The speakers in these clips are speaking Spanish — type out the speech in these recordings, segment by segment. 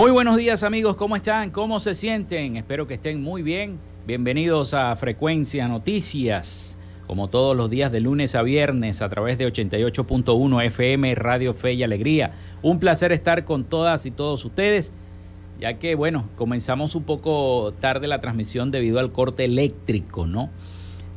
Muy buenos días amigos, ¿cómo están? ¿Cómo se sienten? Espero que estén muy bien. Bienvenidos a Frecuencia Noticias, como todos los días de lunes a viernes a través de 88.1 FM Radio Fe y Alegría. Un placer estar con todas y todos ustedes, ya que bueno, comenzamos un poco tarde la transmisión debido al corte eléctrico, ¿no?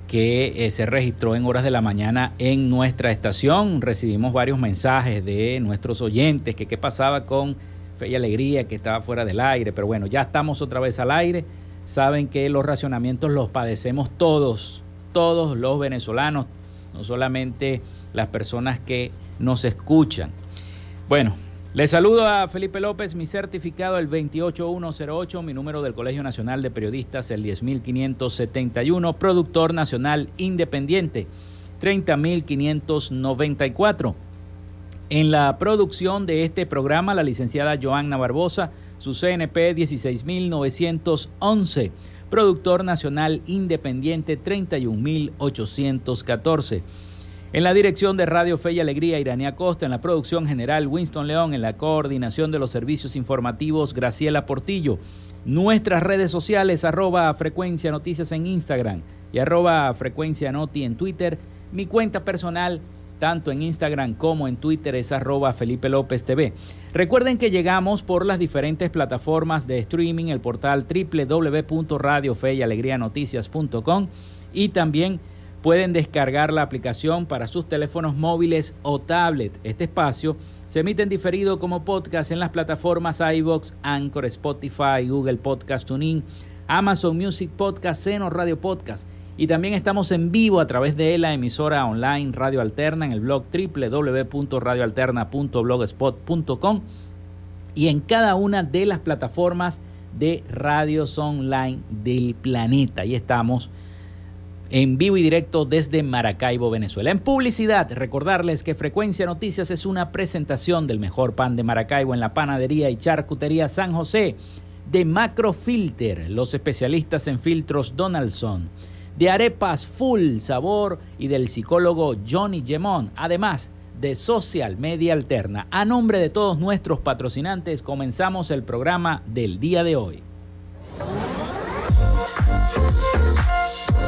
que eh, se registró en horas de la mañana en nuestra estación. Recibimos varios mensajes de nuestros oyentes que qué pasaba con Fe y Alegría que estaba fuera del aire, pero bueno, ya estamos otra vez al aire. Saben que los racionamientos los padecemos todos, todos los venezolanos, no solamente las personas que nos escuchan. Bueno, les saludo a Felipe López, mi certificado el 28108, mi número del Colegio Nacional de Periodistas el 10571, productor nacional independiente 30594. En la producción de este programa, la licenciada Joanna Barbosa, su CNP 16911, productor nacional independiente 31814. En la dirección de Radio Fe y Alegría, Iranía Costa, en la producción general Winston León, en la coordinación de los servicios informativos Graciela Portillo. Nuestras redes sociales, arroba frecuencia noticias en Instagram y arroba frecuencia noti en Twitter. Mi cuenta personal, tanto en Instagram como en Twitter es arroba Felipe López TV. Recuerden que llegamos por las diferentes plataformas de streaming, el portal www.radiofeyalegrianoticias.com y también pueden descargar la aplicación para sus teléfonos móviles o tablet. Este espacio se emite en diferido como podcast en las plataformas iBox, Anchor, Spotify, Google Podcast Tuning, Amazon Music Podcast, Seno Radio Podcast y también estamos en vivo a través de la emisora online Radio Alterna en el blog www.radioalterna.blogspot.com y en cada una de las plataformas de radios online del planeta. Ahí estamos en vivo y directo desde Maracaibo, Venezuela. En publicidad, recordarles que Frecuencia Noticias es una presentación del mejor pan de Maracaibo en la panadería y charcutería San José de Macrofilter, los especialistas en filtros Donaldson de arepas full sabor y del psicólogo Johnny Gemón, además de Social Media Alterna. A nombre de todos nuestros patrocinantes, comenzamos el programa del día de hoy.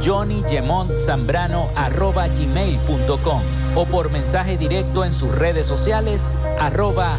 johnnygemontzambrano.gmail.com o por mensaje directo en sus redes sociales arroba.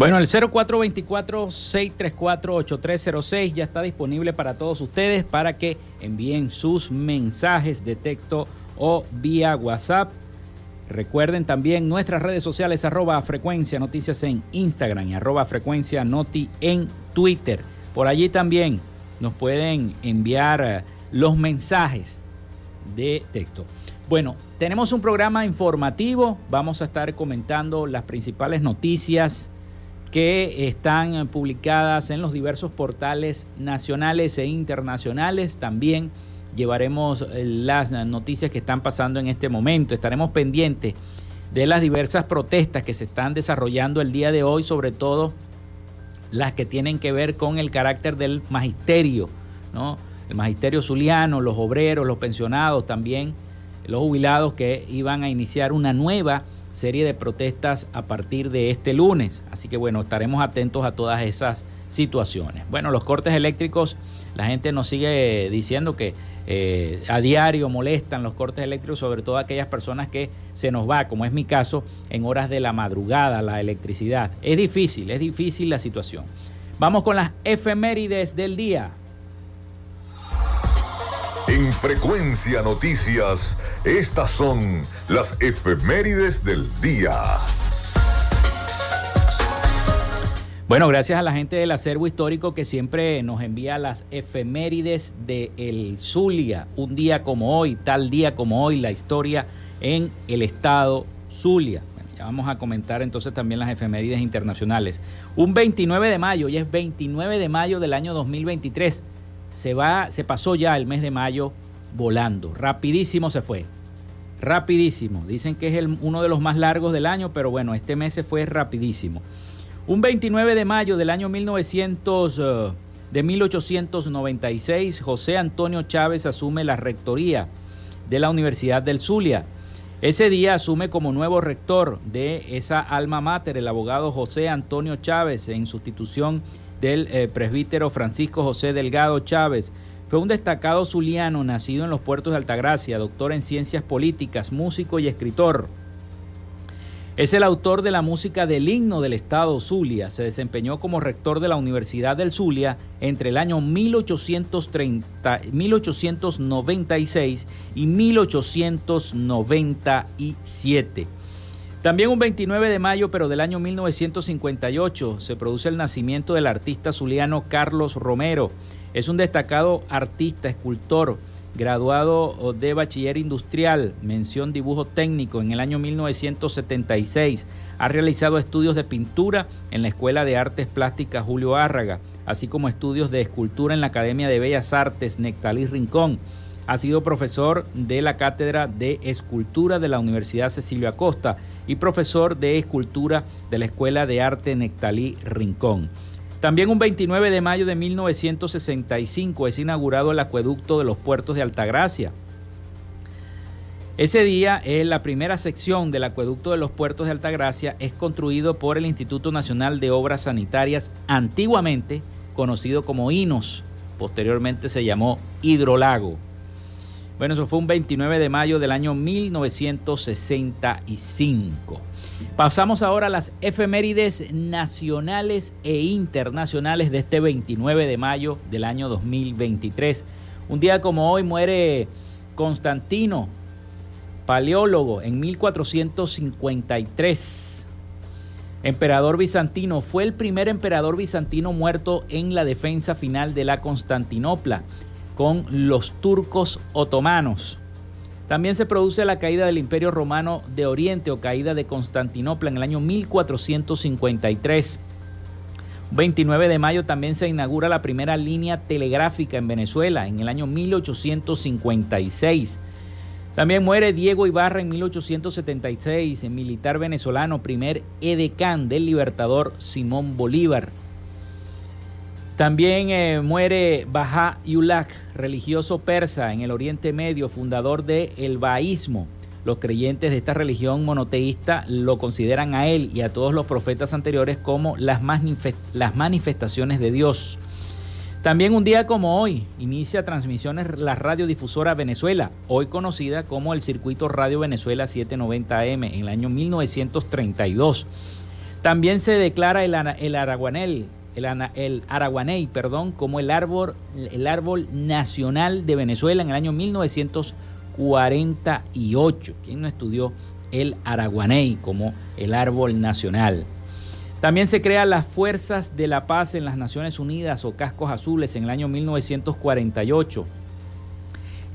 Bueno, el 0424-634-8306 ya está disponible para todos ustedes para que envíen sus mensajes de texto o vía WhatsApp. Recuerden también nuestras redes sociales arroba frecuencia noticias en Instagram y arroba frecuencia noti en Twitter. Por allí también nos pueden enviar eh, los mensajes de texto. Bueno, tenemos un programa informativo. Vamos a estar comentando las principales noticias que están publicadas en los diversos portales nacionales e internacionales. También llevaremos eh, las noticias que están pasando en este momento. Estaremos pendientes de las diversas protestas que se están desarrollando el día de hoy, sobre todo las que tienen que ver con el carácter del magisterio, ¿no? El magisterio zuliano, los obreros, los pensionados, también los jubilados que iban a iniciar una nueva serie de protestas a partir de este lunes. Así que bueno, estaremos atentos a todas esas situaciones. Bueno, los cortes eléctricos, la gente nos sigue diciendo que eh, a diario molestan los cortes eléctricos, sobre todo aquellas personas que se nos va, como es mi caso, en horas de la madrugada, la electricidad. Es difícil, es difícil la situación. Vamos con las efemérides del día. En Frecuencia Noticias, estas son las efemérides del día. Bueno, gracias a la gente del acervo histórico que siempre nos envía las efemérides de el Zulia, un día como hoy, tal día como hoy, la historia en el estado Zulia. Ya vamos a comentar entonces también las efemérides internacionales. Un 29 de mayo, y es 29 de mayo del año 2023 se va, se pasó ya el mes de mayo volando. Rapidísimo se fue. Rapidísimo. Dicen que es uno de los más largos del año, pero bueno, este mes se fue rapidísimo. Un 29 de mayo del año 1900, eh, de 1896, José Antonio Chávez asume la rectoría de la Universidad del Zulia. Ese día asume como nuevo rector de esa alma mater el abogado José Antonio Chávez en sustitución del eh, presbítero Francisco José Delgado Chávez. Fue un destacado zuliano nacido en los puertos de Altagracia, doctor en ciencias políticas, músico y escritor. Es el autor de la música del himno del estado Zulia. Se desempeñó como rector de la Universidad del Zulia entre el año 1830, 1896 y 1897. También un 29 de mayo, pero del año 1958, se produce el nacimiento del artista zuliano Carlos Romero. Es un destacado artista, escultor, graduado de bachiller industrial, mención dibujo técnico en el año 1976. Ha realizado estudios de pintura en la Escuela de Artes Plásticas Julio Árraga, así como estudios de escultura en la Academia de Bellas Artes Nectalí Rincón. Ha sido profesor de la Cátedra de Escultura de la Universidad Cecilio Acosta y profesor de Escultura de la Escuela de Arte Nectalí Rincón. También un 29 de mayo de 1965 es inaugurado el acueducto de los puertos de Altagracia. Ese día es la primera sección del acueducto de los puertos de Altagracia es construido por el Instituto Nacional de Obras Sanitarias, antiguamente conocido como INOS, posteriormente se llamó Hidrolago. Bueno, eso fue un 29 de mayo del año 1965. Pasamos ahora a las efemérides nacionales e internacionales de este 29 de mayo del año 2023. Un día como hoy muere Constantino, paleólogo, en 1453. Emperador bizantino, fue el primer emperador bizantino muerto en la defensa final de la Constantinopla con los turcos otomanos. También se produce la caída del Imperio Romano de Oriente o caída de Constantinopla en el año 1453. 29 de mayo también se inaugura la primera línea telegráfica en Venezuela en el año 1856. También muere Diego Ibarra en 1876, militar venezolano, primer edecán del libertador Simón Bolívar. También eh, muere Baha Yulak, religioso persa en el Oriente Medio, fundador del el Baísmo. Los creyentes de esta religión monoteísta lo consideran a él y a todos los profetas anteriores como las, las manifestaciones de Dios. También un día como hoy inicia transmisiones la radiodifusora Venezuela, hoy conocida como el Circuito Radio Venezuela 790M en el año 1932. También se declara el, el Araguanel el, araguaney, perdón, como el árbol, el árbol nacional de Venezuela en el año 1948. ¿Quién no estudió el araguaney como el árbol nacional? También se crean las Fuerzas de la Paz en las Naciones Unidas o Cascos Azules en el año 1948.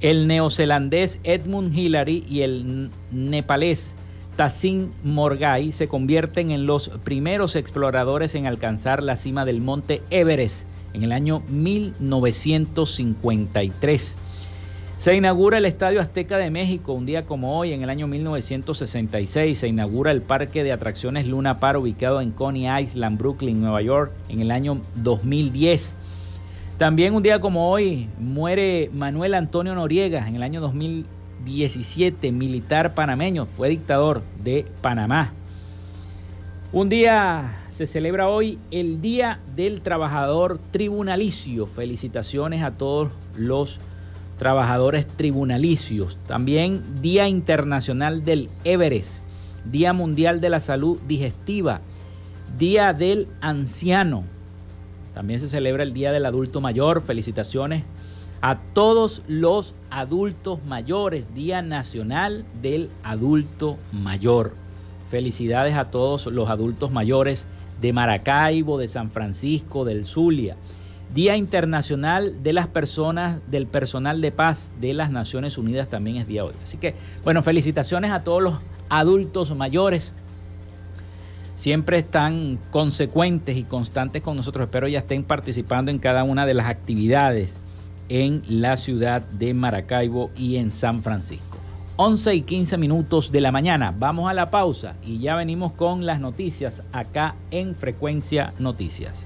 El neozelandés Edmund Hillary y el nepalés Tassin Morgai se convierten en los primeros exploradores en alcanzar la cima del monte Everest en el año 1953. Se inaugura el Estadio Azteca de México un día como hoy, en el año 1966. Se inaugura el Parque de Atracciones Luna Par ubicado en Coney Island, Brooklyn, Nueva York, en el año 2010. También un día como hoy muere Manuel Antonio Noriega en el año 2000 17, militar panameño, fue dictador de Panamá. Un día se celebra hoy el Día del Trabajador Tribunalicio. Felicitaciones a todos los trabajadores tribunalicios. También Día Internacional del Everest, Día Mundial de la Salud Digestiva, Día del Anciano. También se celebra el Día del Adulto Mayor. Felicitaciones a todos los adultos mayores, Día Nacional del Adulto Mayor. Felicidades a todos los adultos mayores de Maracaibo, de San Francisco, del Zulia. Día Internacional de las Personas, del Personal de Paz de las Naciones Unidas también es día hoy. Así que, bueno, felicitaciones a todos los adultos mayores. Siempre están consecuentes y constantes con nosotros. Espero ya estén participando en cada una de las actividades en la ciudad de Maracaibo y en San Francisco. 11 y 15 minutos de la mañana. Vamos a la pausa y ya venimos con las noticias acá en Frecuencia Noticias.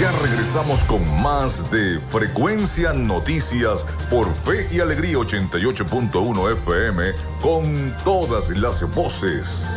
Ya regresamos con más de Frecuencia Noticias por Fe y Alegría 88.1 FM con todas las voces.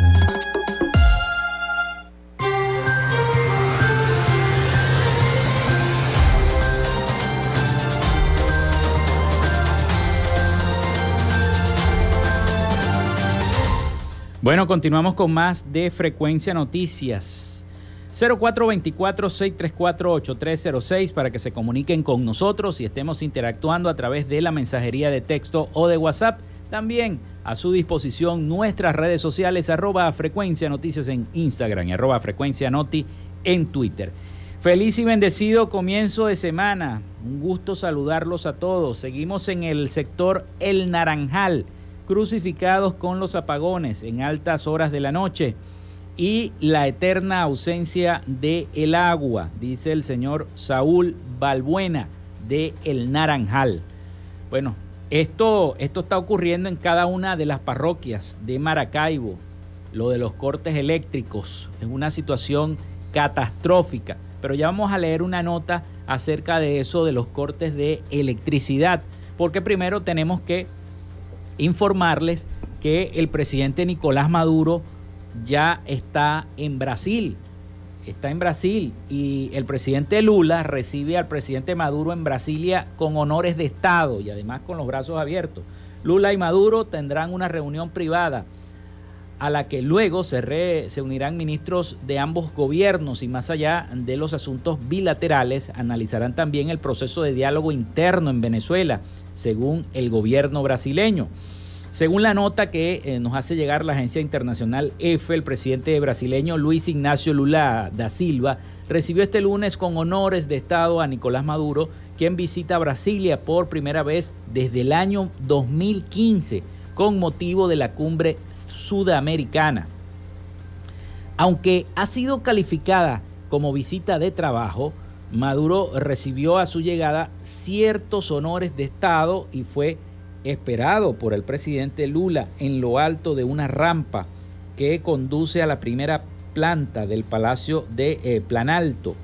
Bueno, continuamos con más de Frecuencia Noticias. 0424-634-8306 para que se comuniquen con nosotros y estemos interactuando a través de la mensajería de texto o de WhatsApp. También a su disposición nuestras redes sociales arroba frecuencia noticias en Instagram y arroba frecuencia noti en Twitter. Feliz y bendecido comienzo de semana. Un gusto saludarlos a todos. Seguimos en el sector El Naranjal crucificados con los apagones en altas horas de la noche y la eterna ausencia de el agua, dice el señor Saúl Balbuena de El Naranjal. Bueno, esto, esto está ocurriendo en cada una de las parroquias de Maracaibo. Lo de los cortes eléctricos es una situación catastrófica. Pero ya vamos a leer una nota acerca de eso, de los cortes de electricidad, porque primero tenemos que informarles que el presidente Nicolás Maduro ya está en Brasil. Está en Brasil y el presidente Lula recibe al presidente Maduro en Brasilia con honores de Estado y además con los brazos abiertos. Lula y Maduro tendrán una reunión privada a la que luego se, se, unirán ministros de ambos gobiernos y más allá de los asuntos bilaterales analizarán también el proceso de diálogo interno en Venezuela, según el gobierno brasileño. Según la nota que eh, nos hace llegar la agencia internacional EFE, el presidente brasileño Luis Ignacio Lula da Silva recibió este lunes con honores de Estado a Nicolás Maduro, quien visita Brasilia por primera vez desde el año 2015 con motivo de la cumbre sudamericana. Aunque ha sido calificada como visita de trabajo, Maduro recibió a su llegada ciertos honores de Estado y fue esperado por el presidente Lula en lo alto de una rampa que conduce a la primera planta del Palacio de eh, Planalto,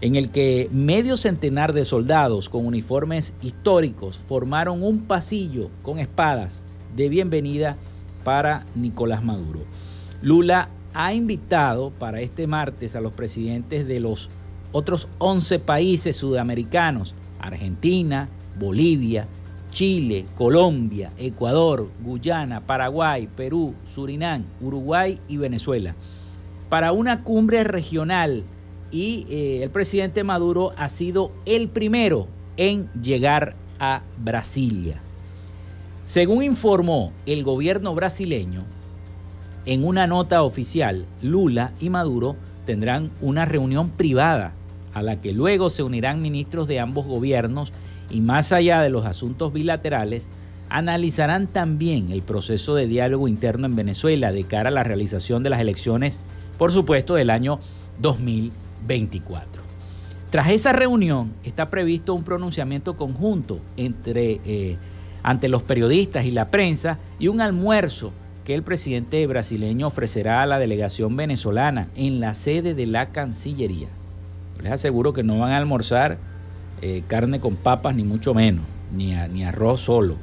en el que medio centenar de soldados con uniformes históricos formaron un pasillo con espadas de bienvenida para Nicolás Maduro. Lula ha invitado para este martes a los presidentes de los otros 11 países sudamericanos, Argentina, Bolivia, Chile, Colombia, Ecuador, Guyana, Paraguay, Perú, Surinam, Uruguay y Venezuela, para una cumbre regional y eh, el presidente Maduro ha sido el primero en llegar a Brasilia. Según informó el gobierno brasileño, en una nota oficial, Lula y Maduro tendrán una reunión privada a la que luego se unirán ministros de ambos gobiernos y más allá de los asuntos bilaterales, analizarán también el proceso de diálogo interno en Venezuela de cara a la realización de las elecciones, por supuesto, del año 2024. Tras esa reunión está previsto un pronunciamiento conjunto entre, eh, ante los periodistas y la prensa y un almuerzo que el presidente brasileño ofrecerá a la delegación venezolana en la sede de la Cancillería. Les aseguro que no van a almorzar eh, carne con papas, ni mucho menos, ni, ni arroz solo,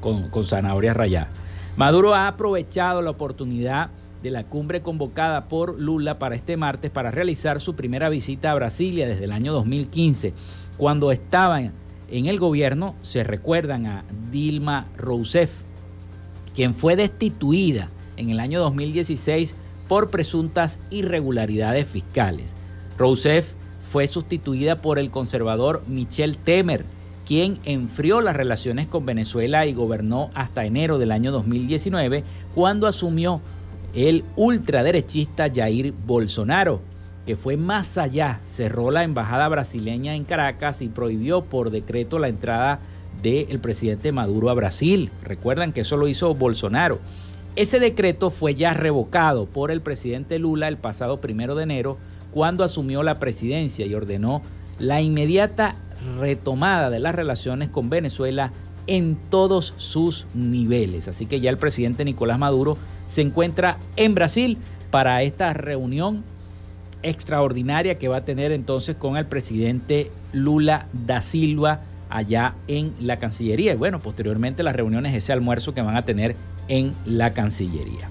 con, con zanahoria rallada. Maduro ha aprovechado la oportunidad de la cumbre convocada por Lula para este martes para realizar su primera visita a Brasilia desde el año 2015, cuando estaba en el gobierno, se recuerdan a Dilma Rousseff, quien fue destituida en el año 2016 por presuntas irregularidades fiscales. Rousseff fue sustituida por el conservador Michel Temer, quien enfrió las relaciones con Venezuela y gobernó hasta enero del año 2019, cuando asumió el ultraderechista Jair Bolsonaro, que fue más allá, cerró la embajada brasileña en Caracas y prohibió por decreto la entrada del presidente Maduro a Brasil. Recuerdan que eso lo hizo Bolsonaro. Ese decreto fue ya revocado por el presidente Lula el pasado primero de enero, cuando asumió la presidencia y ordenó la inmediata retomada de las relaciones con Venezuela en todos sus niveles. Así que ya el presidente Nicolás Maduro se encuentra en Brasil para esta reunión extraordinaria que va a tener entonces con el presidente Lula da Silva allá en la Cancillería. Y bueno, posteriormente las reuniones, ese almuerzo que van a tener en la Cancillería.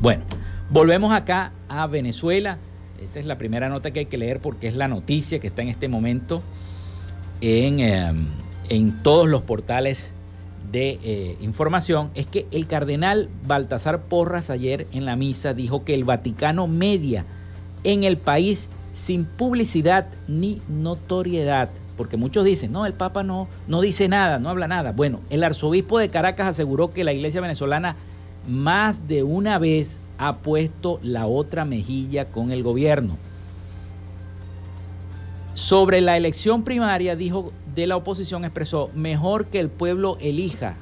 Bueno, volvemos acá a Venezuela. Esta es la primera nota que hay que leer porque es la noticia que está en este momento en, em, en todos los portales de eh, información. Es que el cardenal Baltasar Porras ayer en la misa dijo que el Vaticano media en el país sin publicidad ni notoriedad. Porque muchos dicen, no, el Papa no, no dice nada, no habla nada. Bueno, el arzobispo de Caracas aseguró que la iglesia venezolana más de una vez ha puesto la otra mejilla con el gobierno. Sobre la elección primaria, dijo de la oposición, expresó, mejor que el pueblo elija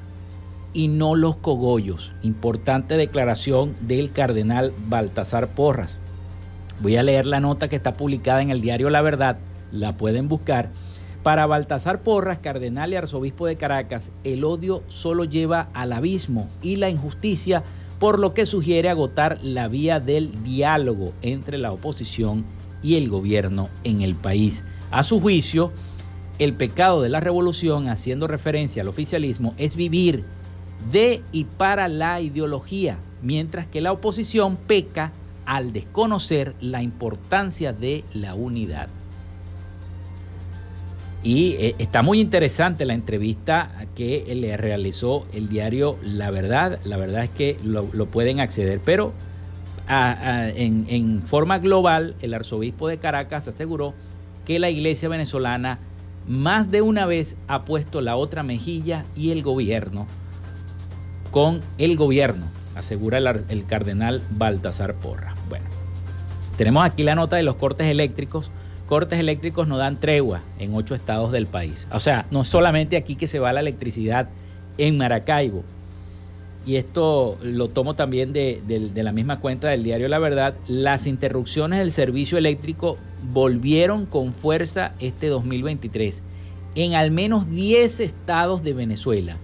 y no los cogollos. Importante declaración del cardenal Baltasar Porras. Voy a leer la nota que está publicada en el diario La Verdad, la pueden buscar. Para Baltasar Porras, cardenal y arzobispo de Caracas, el odio solo lleva al abismo y la injusticia, por lo que sugiere agotar la vía del diálogo entre la oposición y el gobierno en el país. A su juicio, el pecado de la revolución, haciendo referencia al oficialismo, es vivir de y para la ideología, mientras que la oposición peca al desconocer la importancia de la unidad. Y eh, está muy interesante la entrevista que le realizó el diario La Verdad. La verdad es que lo, pueden acceder, pero en, en forma global, el arzobispo de Caracas aseguró que la iglesia venezolana más de una vez ha puesto la otra mejilla y el gobierno con el gobierno, asegura el, cardenal Baltasar Porra. Bueno, tenemos aquí la nota de los cortes eléctricos. Cortes eléctricos no dan tregua en ocho estados del país. O sea, no solamente aquí que se va la electricidad en Maracaibo, y esto lo tomo también de, la misma cuenta del diario La Verdad, las interrupciones del servicio eléctrico volvieron con fuerza este 2023 en al menos 10 estados de Venezuela.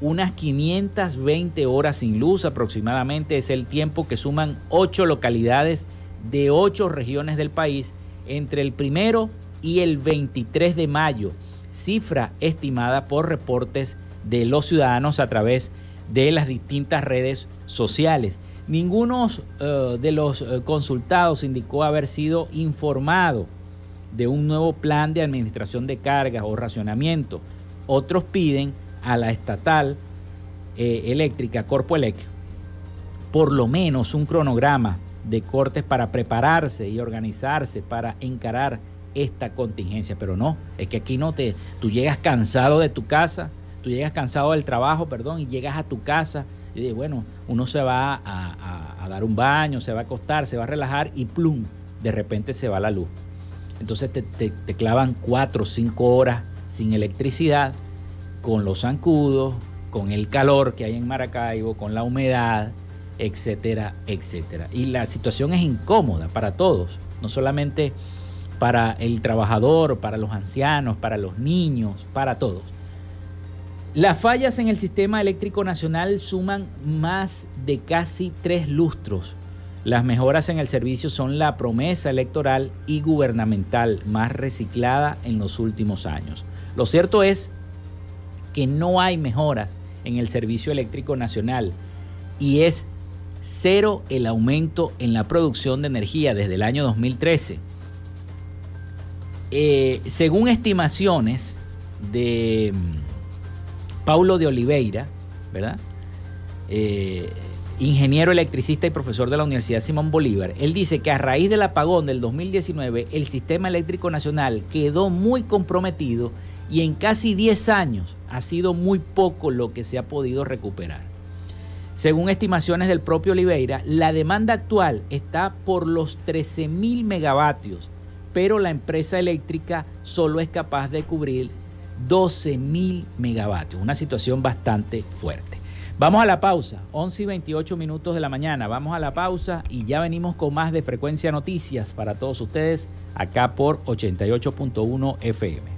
Unas 520 horas sin luz aproximadamente es el tiempo que suman 8 localidades de 8 regiones del país entre el primero y el 23 de mayo, cifra estimada por reportes de los ciudadanos a través de las distintas redes sociales. Ninguno eh, de los eh, consultados indicó haber sido informado de un nuevo plan de administración de cargas o racionamiento. Otros piden a la estatal eh, eléctrica Corpoelec por lo menos un cronograma de cortes para prepararse y organizarse para encarar esta contingencia. Pero no, es que aquí no te, tú llegas cansado de tu casa, tú llegas cansado del trabajo, perdón, y llegas a tu casa y bueno, uno se va a, dar un baño, se va a acostar, se va a relajar y plum, de repente se va la luz. Entonces te, te clavan cuatro o cinco horas sin electricidad, con los zancudos, con el calor que hay en Maracaibo, con la humedad, etcétera, etcétera. Y la situación es incómoda para todos, no solamente para el trabajador, para los ancianos, para los niños, para todos. Las fallas en el sistema eléctrico nacional suman más de casi tres lustros. Las mejoras en el servicio son la promesa electoral y gubernamental más reciclada en los últimos años. Lo cierto es que no hay mejoras en el servicio eléctrico nacional y es cero el aumento en la producción de energía desde el año 2013. Eh, según estimaciones de Paulo de Oliveira, ¿verdad? Eh, ingeniero electricista y profesor de la Universidad Simón Bolívar. Él dice que a raíz del apagón del 2019, el sistema eléctrico nacional quedó muy comprometido y en casi 10 años ha sido muy poco lo que se ha podido recuperar. Según estimaciones del propio Oliveira, la demanda actual está por los 13.000 megavatios, pero la empresa eléctrica solo es capaz de cubrir 12.000 megavatios, una situación bastante fuerte. Vamos a la pausa, 11 y 28 minutos de la mañana, vamos a la pausa y ya venimos con más de frecuencia noticias para todos ustedes acá por 88.1 FM.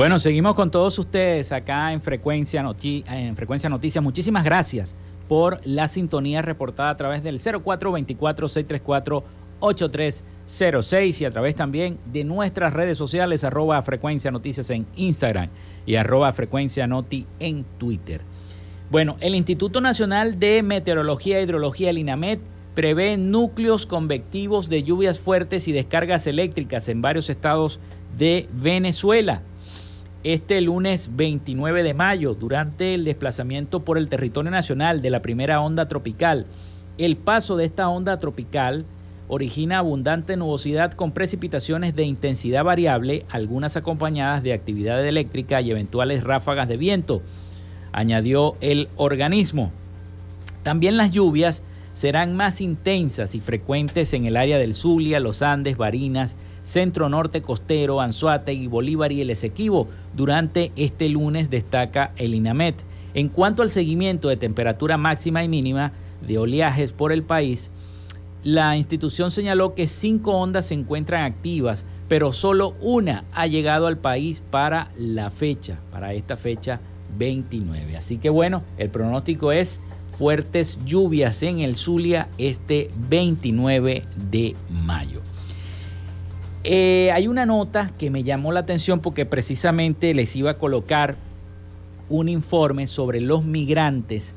Bueno, seguimos con todos ustedes acá en Frecuencia, en Frecuencia Noticias. Muchísimas gracias por la sintonía reportada a través del 0424-634-8306 y a través también de nuestras redes sociales, arroba Frecuencia Noticias en Instagram y arroba Frecuencia Noti en Twitter. Bueno, el Instituto Nacional de Meteorología e Hidrología, el INAMET, prevé núcleos convectivos de lluvias fuertes y descargas eléctricas en varios estados de Venezuela. Este lunes 29 de mayo durante el desplazamiento por el territorio nacional de la primera onda tropical. El paso de esta onda tropical origina abundante nubosidad con precipitaciones de intensidad variable, algunas acompañadas de actividad eléctrica y eventuales ráfagas de viento, añadió el organismo. También las lluvias serán más intensas y frecuentes en el área del Zulia, los Andes, Barinas, Centro Norte Costero, Anzuategui, Bolívar y el Esequibo. Durante este lunes destaca el INAMET. En cuanto al seguimiento de temperatura máxima y mínima de oleajes por el país, la institución señaló que cinco ondas se encuentran activas, pero solo una ha llegado al país para la fecha, para esta fecha 29. Así que bueno, el pronóstico es fuertes lluvias en el Zulia este 29 de mayo. Eh, hay una nota que me llamó la atención porque precisamente les iba a colocar un informe sobre los migrantes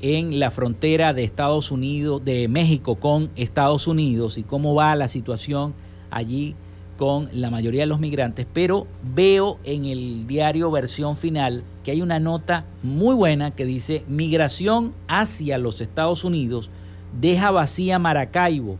en la frontera de Estados Unidos, de México con Estados Unidos y cómo va la situación allí con la mayoría de los migrantes, pero veo en el diario versión final que hay una nota muy buena que dice migración hacia los Estados Unidos deja vacía Maracaibo,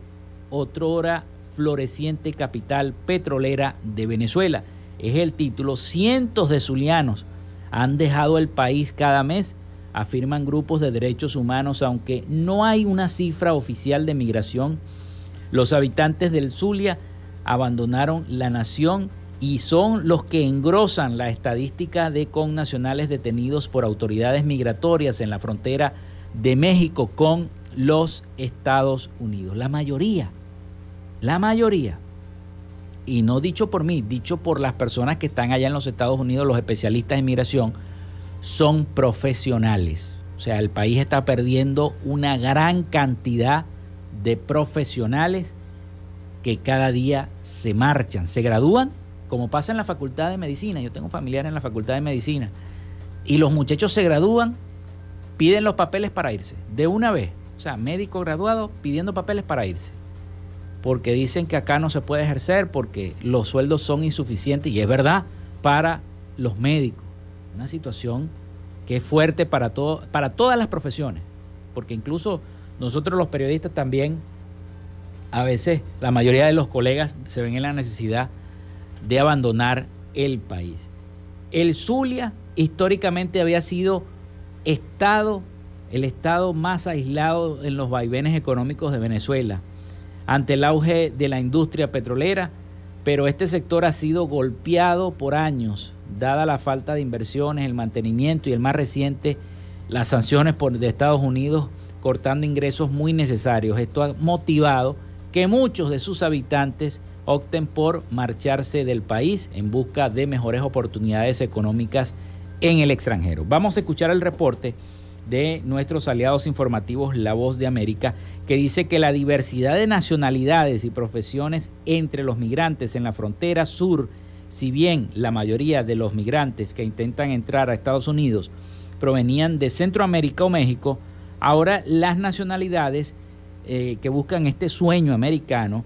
otrora floreciente capital petrolera de Venezuela. Es el título. Cientos de zulianos han dejado el país cada mes, afirman grupos de derechos humanos, aunque no hay una cifra oficial de migración. Los habitantes del Zulia abandonaron la nación y son los que engrosan la estadística de connacionales detenidos por autoridades migratorias en la frontera de México con los Estados Unidos. La mayoría la mayoría, y no dicho por mí, dicho por las personas que están allá en los Estados Unidos, los especialistas en migración, son profesionales. O sea, el país está perdiendo una gran cantidad de profesionales que cada día se marchan, se gradúan, como pasa en la Facultad de Medicina. Yo tengo familiares en la Facultad de Medicina. Y los muchachos se gradúan, piden los papeles para irse, de una vez. O sea, médico graduado pidiendo papeles para irse porque dicen que acá no se puede ejercer porque los sueldos son insuficientes y es verdad para los médicos. Una situación que es fuerte para, todo, para todas las profesiones, porque incluso nosotros los periodistas también, a veces la mayoría de los colegas se ven en la necesidad de abandonar el país. El Zulia históricamente había sido estado, el estado más aislado en los vaivenes económicos de Venezuela ante el auge de la industria petrolera, pero este sector ha sido golpeado por años, dada la falta de inversiones, el mantenimiento y el más reciente, las sanciones por, de Estados Unidos cortando ingresos muy necesarios. Esto ha motivado que muchos de sus habitantes opten por marcharse del país en busca de mejores oportunidades económicas en el extranjero. Vamos a escuchar el reporte de nuestros aliados informativos La Voz de América, que dice que la diversidad de nacionalidades y profesiones entre los migrantes en la frontera sur, si bien la mayoría de los migrantes que intentan entrar a Estados Unidos provenían de Centroamérica o México, ahora las nacionalidades eh, que buscan este sueño americano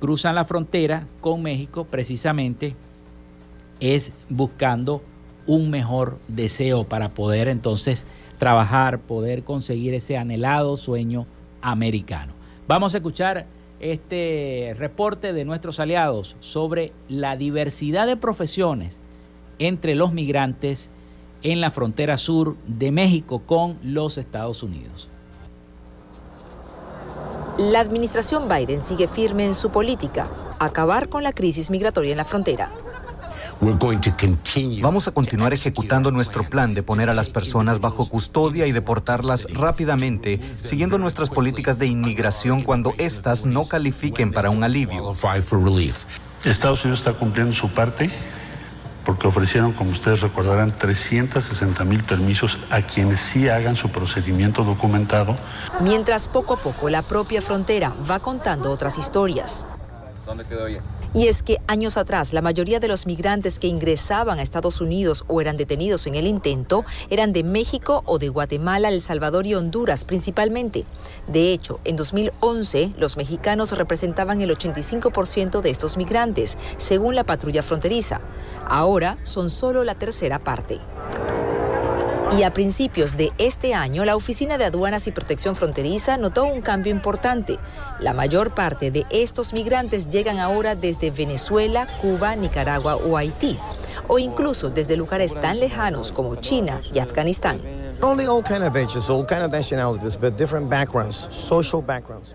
cruzan la frontera con México precisamente es buscando un mejor deseo para poder entonces trabajar, poder conseguir ese anhelado sueño americano. Vamos a escuchar este reporte de nuestros aliados sobre la diversidad de profesiones entre los migrantes en la frontera sur de México con los Estados Unidos. La administración Biden sigue firme en su política, acabar con la crisis migratoria en la frontera. Vamos a continuar ejecutando nuestro plan de poner a las personas bajo custodia y deportarlas rápidamente, siguiendo nuestras políticas de inmigración cuando éstas no califiquen para un alivio. Estados Unidos está cumpliendo su parte porque ofrecieron, como ustedes recordarán, 360 mil permisos a quienes sí hagan su procedimiento documentado. Mientras poco a poco la propia frontera va contando otras historias. ¿Dónde quedó ella? Y es que años atrás la mayoría de los migrantes que ingresaban a Estados Unidos o eran detenidos en el intento eran de México o de Guatemala, El Salvador y Honduras principalmente. De hecho, en 2011 los mexicanos representaban el 85% de estos migrantes, según la patrulla fronteriza. Ahora son solo la tercera parte. Y a principios de este año, la Oficina de Aduanas y Protección Fronteriza notó un cambio importante. La mayor parte de estos migrantes llegan ahora desde Venezuela, Cuba, Nicaragua o Haití, o incluso desde lugares tan lejanos como China y Afganistán.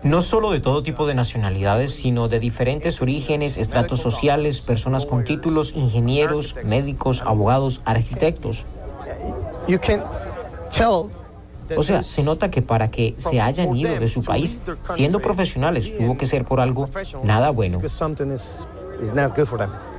No solo de todo tipo de nacionalidades, sino de diferentes orígenes, estratos sociales, personas con títulos, ingenieros, médicos, abogados, arquitectos. O sea, se nota que para que se hayan ido de su país siendo profesionales tuvo que ser por algo nada bueno.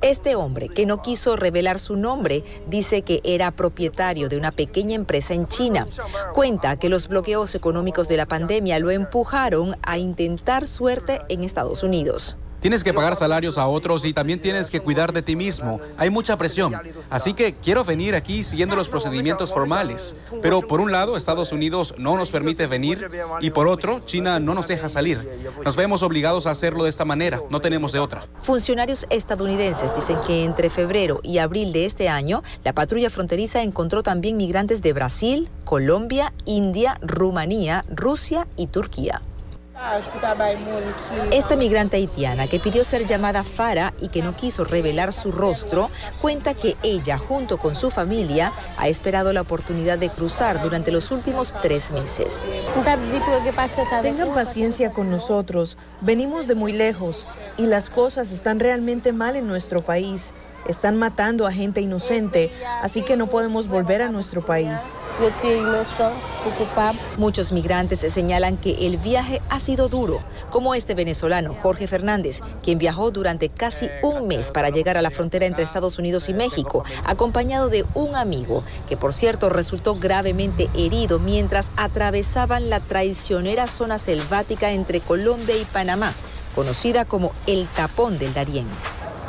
Este hombre, que no quiso revelar su nombre, dice que era propietario de una pequeña empresa en China. Cuenta que los bloqueos económicos de la pandemia lo empujaron a intentar suerte en Estados Unidos. Tienes que pagar salarios a otros y también tienes que cuidar de ti mismo. Hay mucha presión. Así que quiero venir aquí siguiendo los procedimientos formales. Pero por un lado, Estados Unidos no nos permite venir y por otro, China no nos deja salir. Nos vemos obligados a hacerlo de esta manera. No tenemos de otra. Funcionarios estadounidenses dicen que entre febrero y abril de este año, la patrulla fronteriza encontró también migrantes de Brasil, Colombia, India, Rumanía, Rusia y Turquía. Esta migrante haitiana que pidió ser llamada Fara y que no quiso revelar su rostro, cuenta que ella, junto con su familia, ha esperado la oportunidad de cruzar durante los últimos tres meses. Tengan paciencia con nosotros. Venimos de muy lejos y las cosas están realmente mal en nuestro país. Están matando a gente inocente, así que no podemos volver a nuestro país. Muchos migrantes señalan que el viaje ha sido duro, como este venezolano, Jorge Fernández, quien viajó durante casi un mes para llegar a la frontera entre Estados Unidos y México, acompañado de un amigo, que por cierto resultó gravemente herido mientras atravesaban la traicionera zona selvática entre Colombia y Panamá, conocida como el tapón del Darién.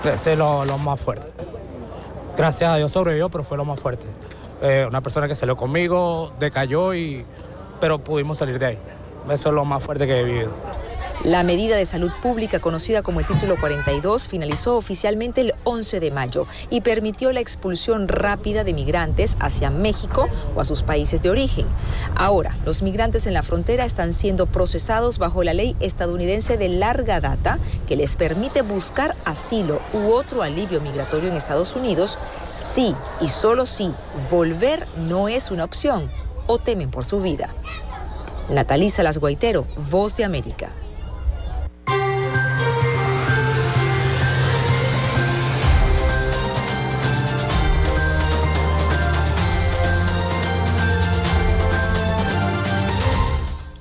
Ese es lo, más fuerte. Gracias a Dios sobrevivió, pero fue lo más fuerte. Eh, una persona que salió conmigo, decayó, y, pero pudimos salir de ahí. Eso es lo más fuerte que he vivido. La medida de salud pública conocida como el Título 42 finalizó oficialmente el 11 de mayo y permitió la expulsión rápida de migrantes hacia México o a sus países de origen. Ahora, los migrantes en la frontera están siendo procesados bajo la ley estadounidense de larga data que les permite buscar asilo u otro alivio migratorio en Estados Unidos si y solo si volver no es una opción o temen por su vida. Natalisa Las Guaitero, Voz de América.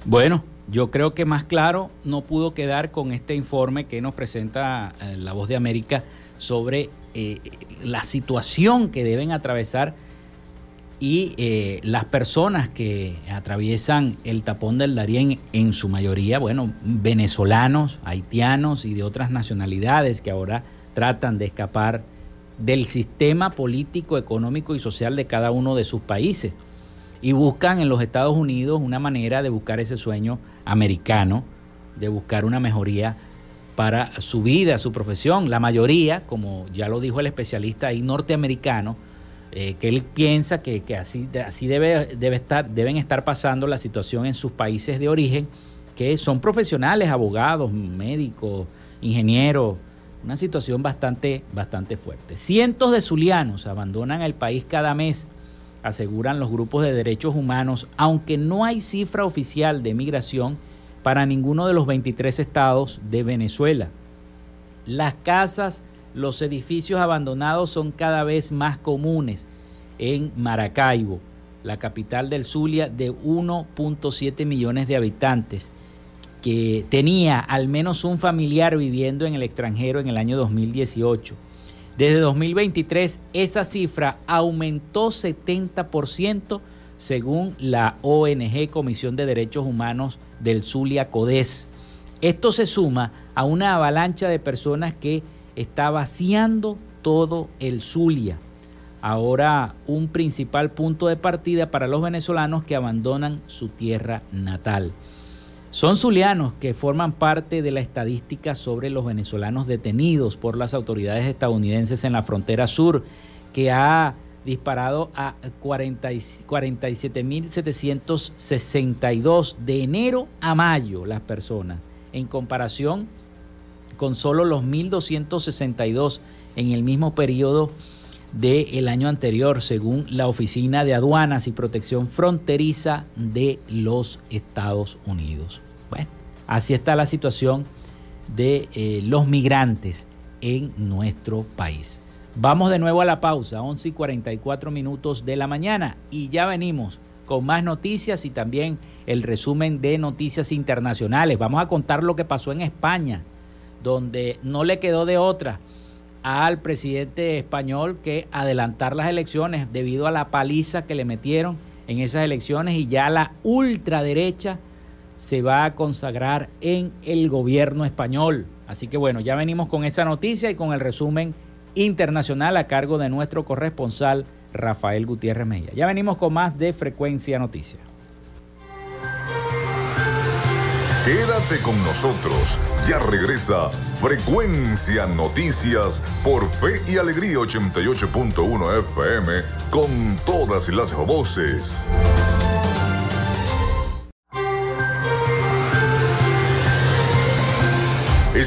Bueno, yo creo que más claro no pudo quedar con este informe que nos presenta eh, la voz de América sobre eh, la situación que deben atravesar y eh, las personas que atraviesan el tapón del Darién, en su mayoría, bueno, venezolanos, haitianos y de otras nacionalidades que ahora tratan de escapar del sistema político, económico y social de cada uno de sus países y buscan en los Estados Unidos una manera de buscar ese sueño americano, de buscar una mejoría para su vida, su profesión. La mayoría, como ya lo dijo el especialista ahí norteamericano, eh, que él piensa que, así, así debe, debe estar, deben estar pasando la situación en sus países de origen, que son profesionales, abogados, médicos, ingenieros, una situación bastante, bastante fuerte. Cientos de zulianos abandonan el país cada mes aseguran los grupos de derechos humanos, aunque no hay cifra oficial de migración para ninguno de los 23 estados de Venezuela. Las casas, los edificios abandonados son cada vez más comunes en Maracaibo, la capital del Zulia de 1.7 millones de habitantes, que tenía al menos un familiar viviendo en el extranjero en el año 2018. Desde 2023 esa cifra aumentó 70% según la ONG Comisión de Derechos Humanos del Zulia Codés. Esto se suma a una avalancha de personas que está vaciando todo el Zulia. Ahora un principal punto de partida para los venezolanos que abandonan su tierra natal. Son zulianos que forman parte de la estadística sobre los venezolanos detenidos por las autoridades estadounidenses en la frontera sur, que ha disparado a 47.762 de enero a mayo las personas, en comparación con solo los 1.262 en el mismo periodo del año anterior, según la Oficina de Aduanas y Protección Fronteriza de los Estados Unidos. Bueno, así está la situación de eh, los migrantes en nuestro país. Vamos de nuevo a la pausa, 11 y 44 minutos de la mañana, y ya venimos con más noticias y también el resumen de noticias internacionales. Vamos a contar lo que pasó en España, donde no le quedó de otra al presidente español que adelantar las elecciones debido a la paliza que le metieron en esas elecciones y ya la ultraderecha se va a consagrar en el gobierno español. Así que bueno, ya venimos con esa noticia y con el resumen internacional a cargo de nuestro corresponsal Rafael Gutiérrez Mejía. Ya venimos con más de Frecuencia Noticias. Quédate con nosotros. Ya regresa Frecuencia Noticias por Fe y Alegría 88.1 FM con todas las voces.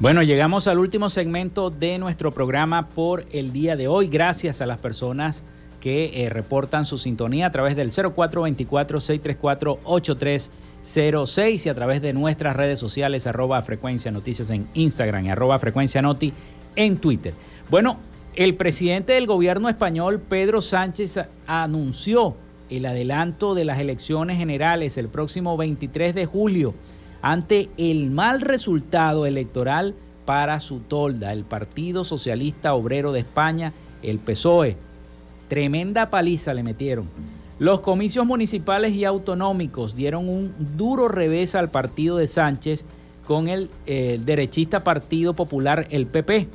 Bueno, llegamos al último segmento de nuestro programa por el día de hoy. Gracias a las personas que eh, reportan su sintonía a través del 0424-634-8306 y a través de nuestras redes sociales arroba frecuencia noticias en Instagram y arroba frecuencia noti en Twitter. Bueno, el presidente del gobierno español, Pedro Sánchez, anunció el adelanto de las elecciones generales el próximo 23 de julio ante el mal resultado electoral para su tolda, el Partido Socialista Obrero de España, el PSOE. Tremenda paliza le metieron. Los comicios municipales y autonómicos dieron un duro revés al partido de Sánchez con el eh, derechista Partido Popular, el PP,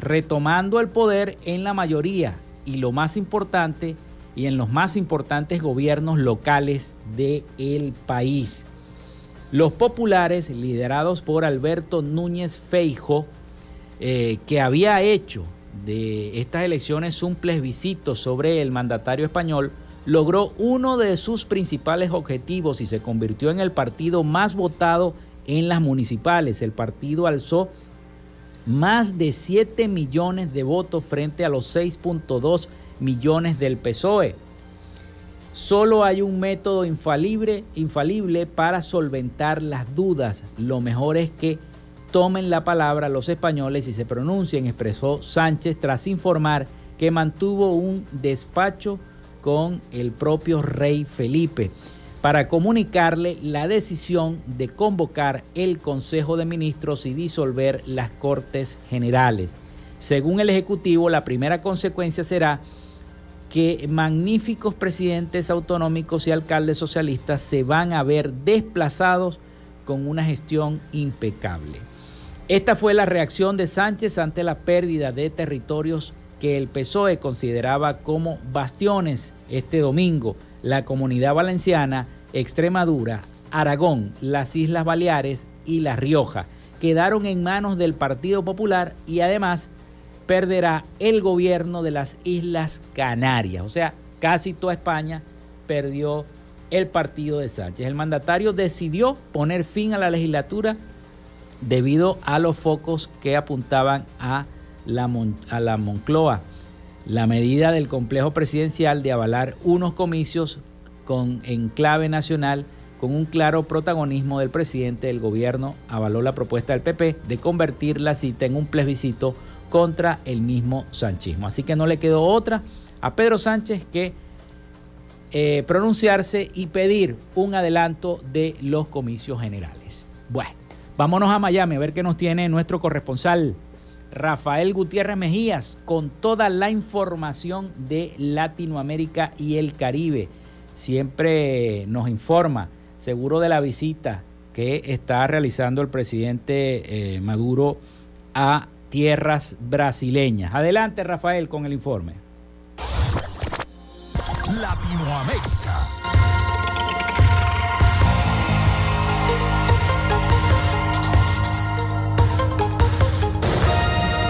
retomando el poder en la mayoría y lo más importante, y en los más importantes gobiernos locales del país. Los populares, liderados por Alberto Núñez Feijo, eh, que había hecho de estas elecciones un plebiscito sobre el mandatario español, logró uno de sus principales objetivos y se convirtió en el partido más votado en las municipales. El partido alzó más de 7 millones de votos frente a los 6.2 millones del PSOE. Solo hay un método infalible, infalible para solventar las dudas. Lo mejor es que tomen la palabra los españoles y se pronuncien, expresó Sánchez tras informar que mantuvo un despacho con el propio rey Felipe para comunicarle la decisión de convocar el Consejo de Ministros y disolver las Cortes Generales. Según el Ejecutivo, la primera consecuencia será que magníficos presidentes autonómicos y alcaldes socialistas se van a ver desplazados con una gestión impecable. Esta fue la reacción de Sánchez ante la pérdida de territorios que el PSOE consideraba como bastiones este domingo. La comunidad valenciana, Extremadura, Aragón, las Islas Baleares y La Rioja quedaron en manos del Partido Popular y además perderá el gobierno de las Islas Canarias. O sea, casi toda España perdió el partido de Sánchez. El mandatario decidió poner fin a la legislatura debido a los focos que apuntaban a la, a la Moncloa. La medida del complejo presidencial de avalar unos comicios con enclave nacional con un claro protagonismo del presidente del gobierno, avaló la propuesta del PP de convertir la cita en un plebiscito contra el mismo sanchismo. Así que no le quedó otra a Pedro Sánchez que eh, pronunciarse y pedir un adelanto de los comicios generales. Bueno, vámonos a Miami a ver qué nos tiene nuestro corresponsal Rafael Gutiérrez Mejías con toda la información de Latinoamérica y el Caribe. Siempre nos informa seguro de la visita que está realizando el presidente eh, Maduro a tierras brasileñas. Adelante, Rafael, con el informe. Latinoamérica.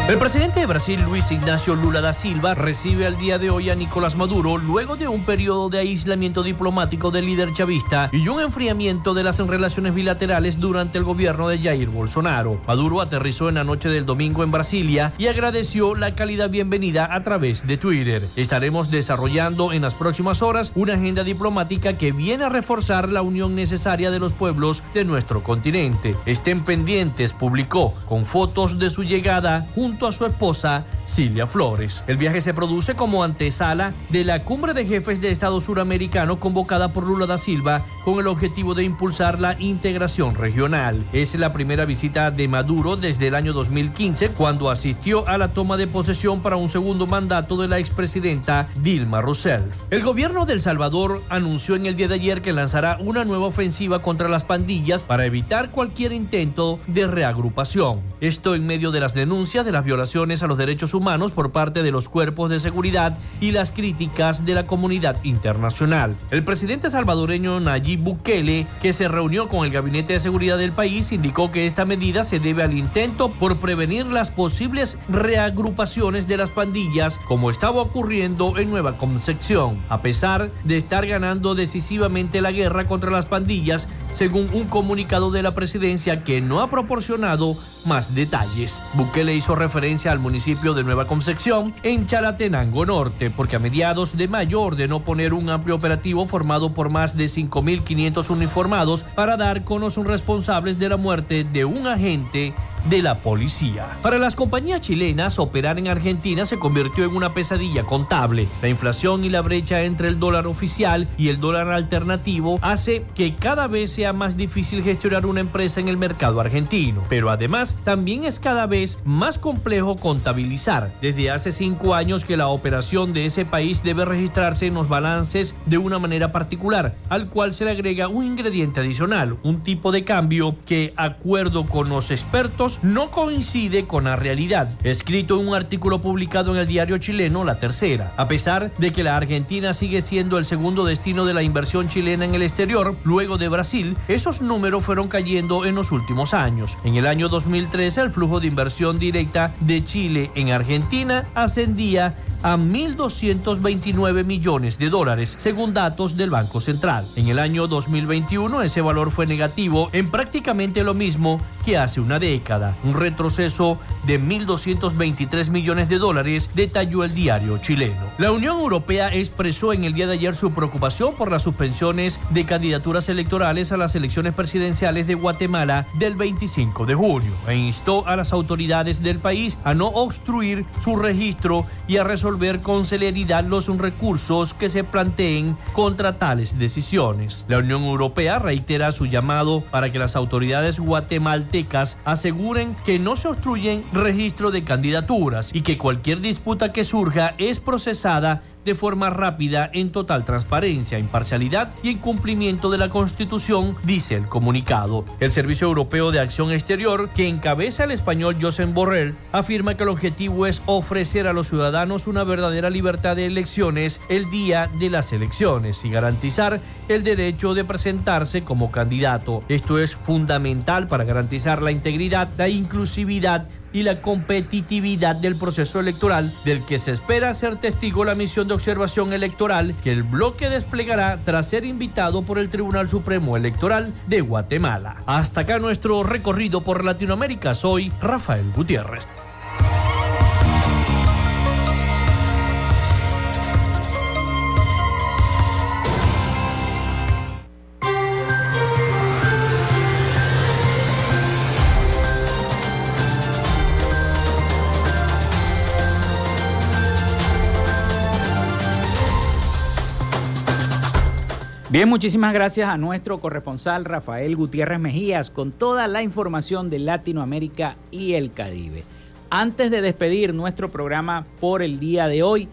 El presidente de Brasil, Luis Ignacio Lula da Silva, recibe al día de hoy a Nicolás Maduro luego de un periodo de aislamiento diplomático del líder chavista y un enfriamiento de las relaciones bilaterales durante el gobierno de Jair Bolsonaro. Maduro aterrizó en la noche del domingo en Brasilia y agradeció la cálida bienvenida a través de Twitter. Estaremos desarrollando en las próximas horas una agenda diplomática que viene a reforzar la unión necesaria de los pueblos de nuestro continente. Estén pendientes, publicó, con fotos de su llegada junto a su esposa Silvia Flores. El viaje se produce como antesala de la cumbre de jefes de Estado suramericano convocada por Lula da Silva con el objetivo de impulsar la integración regional. Es la primera visita de Maduro desde el año 2015 cuando asistió a la toma de posesión para un segundo mandato de la expresidenta Dilma Rousseff. El gobierno de El Salvador anunció en el día de ayer que lanzará una nueva ofensiva contra las pandillas para evitar cualquier intento de reagrupación. Esto en medio de las denuncias de las violaciones a los derechos humanos por parte de los cuerpos de seguridad y las críticas de la comunidad internacional. El presidente salvadoreño Nayib Bukele, que se reunió con el Gabinete de Seguridad del país, indicó que esta medida se debe al intento por prevenir las posibles reagrupaciones de las pandillas como estaba ocurriendo en Nueva Concepción, a pesar de estar ganando decisivamente la guerra contra las pandillas, según un comunicado de la presidencia que no ha proporcionado más detalles. Bukele hizo referencia al municipio de Nueva Concepción en Chalatenango Norte, porque a mediados de mayo ordenó poner un amplio operativo formado por más de 5.500 uniformados para dar con los responsables de la muerte de un agente de la policía. Para las compañías chilenas, operar en Argentina se convirtió en una pesadilla contable. La inflación y la brecha entre el dólar oficial y el dólar alternativo hace que cada vez sea más difícil gestionar una empresa en el mercado argentino. Pero además, también es cada vez más complejo contabilizar. Desde hace cinco años que la operación de ese país debe registrarse en los balances de una manera particular, al cual se le agrega un ingrediente adicional, un tipo de cambio que, acuerdo con los expertos, no coincide con la realidad, escrito en un artículo publicado en el diario chileno La Tercera. A pesar de que la Argentina sigue siendo el segundo destino de la inversión chilena en el exterior, luego de Brasil, esos números fueron cayendo en los últimos años. En el año 2013, el flujo de inversión directa de Chile en Argentina ascendía a 1.229 millones de dólares, según datos del Banco Central. En el año 2021 ese valor fue negativo en prácticamente lo mismo que hace una década, un retroceso de 1.223 millones de dólares, detalló el diario chileno. La Unión Europea expresó en el día de ayer su preocupación por las suspensiones de candidaturas electorales a las elecciones presidenciales de Guatemala del 25 de junio e instó a las autoridades del país a no obstruir su registro y a resolver resolver con celeridad los recursos que se planteen contra tales decisiones. La Unión Europea reitera su llamado para que las autoridades guatemaltecas aseguren que no se obstruyen registro de candidaturas y que cualquier disputa que surja es procesada de forma rápida en total transparencia, imparcialidad y en cumplimiento de la Constitución, dice el comunicado. El Servicio Europeo de Acción Exterior, que encabeza el español Josep Borrell, afirma que el objetivo es ofrecer a los ciudadanos una verdadera libertad de elecciones el día de las elecciones y garantizar el derecho de presentarse como candidato. Esto es fundamental para garantizar la integridad, la inclusividad y la competitividad del proceso electoral del que se espera ser testigo la misión de observación electoral que el bloque desplegará tras ser invitado por el Tribunal Supremo Electoral de Guatemala. Hasta acá nuestro recorrido por Latinoamérica. Soy Rafael Gutiérrez. Bien, muchísimas gracias a nuestro corresponsal Rafael Gutiérrez Mejías con toda la información de Latinoamérica y el Caribe. Antes de despedir nuestro programa por el día de hoy,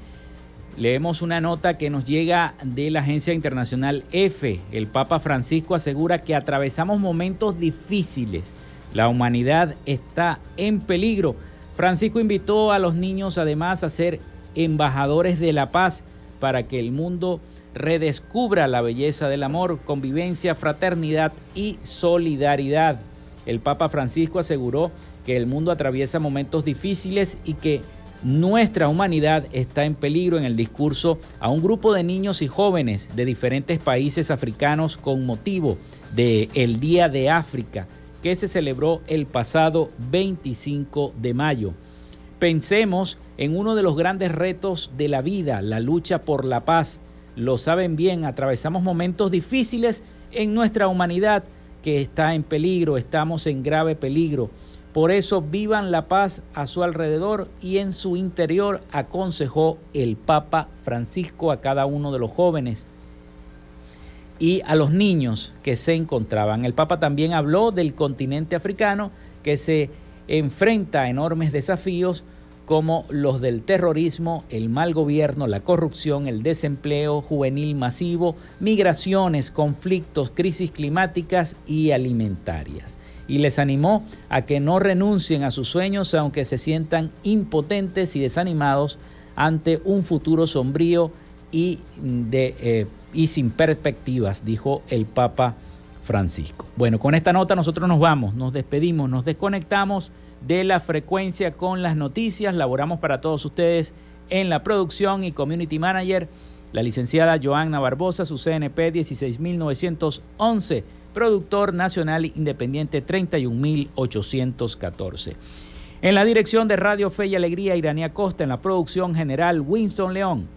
leemos una nota que nos llega de la agencia internacional EFE. El Papa Francisco asegura que atravesamos momentos difíciles. La humanidad está en peligro. Francisco invitó a los niños además a ser embajadores de la paz para que el mundo redescubra la belleza del amor, convivencia, fraternidad y solidaridad. El Papa Francisco aseguró que el mundo atraviesa momentos difíciles y que nuestra humanidad está en peligro en el discurso a un grupo de niños y jóvenes de diferentes países africanos con motivo de el Día de África que se celebró el pasado 25 de mayo. Pensemos en uno de los grandes retos de la vida, la lucha por la paz, lo saben bien, atravesamos momentos difíciles en nuestra humanidad que está en peligro, estamos en grave peligro. Por eso vivan la paz a su alrededor y en su interior aconsejó el Papa Francisco a cada uno de los jóvenes y a los niños que se encontraban. El Papa también habló del continente africano que se enfrenta a enormes desafíos como los del terrorismo, el mal gobierno, la corrupción, el desempleo juvenil masivo, migraciones, conflictos, crisis climáticas y alimentarias. Y les animó a que no renuncien a sus sueños aunque se sientan impotentes y desanimados ante un futuro sombrío y, de, eh, y sin perspectivas, dijo el Papa Francisco. Bueno, con esta nota nosotros nos vamos, nos despedimos, nos desconectamos de la frecuencia con las noticias. Laboramos para todos ustedes en la producción y community manager, la licenciada Joanna Barbosa, su CNP 16911, productor nacional independiente 31814. En la dirección de Radio Fe y Alegría, Iranía Costa, en la producción general Winston León,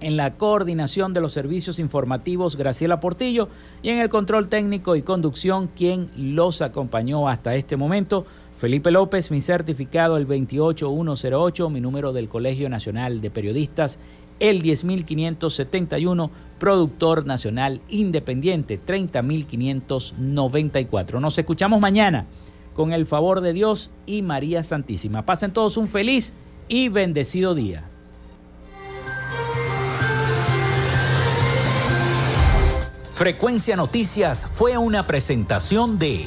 en la coordinación de los servicios informativos Graciela Portillo y en el control técnico y conducción quien los acompañó hasta este momento. Felipe López, mi certificado el 28108, mi número del Colegio Nacional de Periodistas el 10571, productor nacional independiente 30594. Nos escuchamos mañana con el favor de Dios y María Santísima. Pasen todos un feliz y bendecido día. Frecuencia Noticias fue una presentación de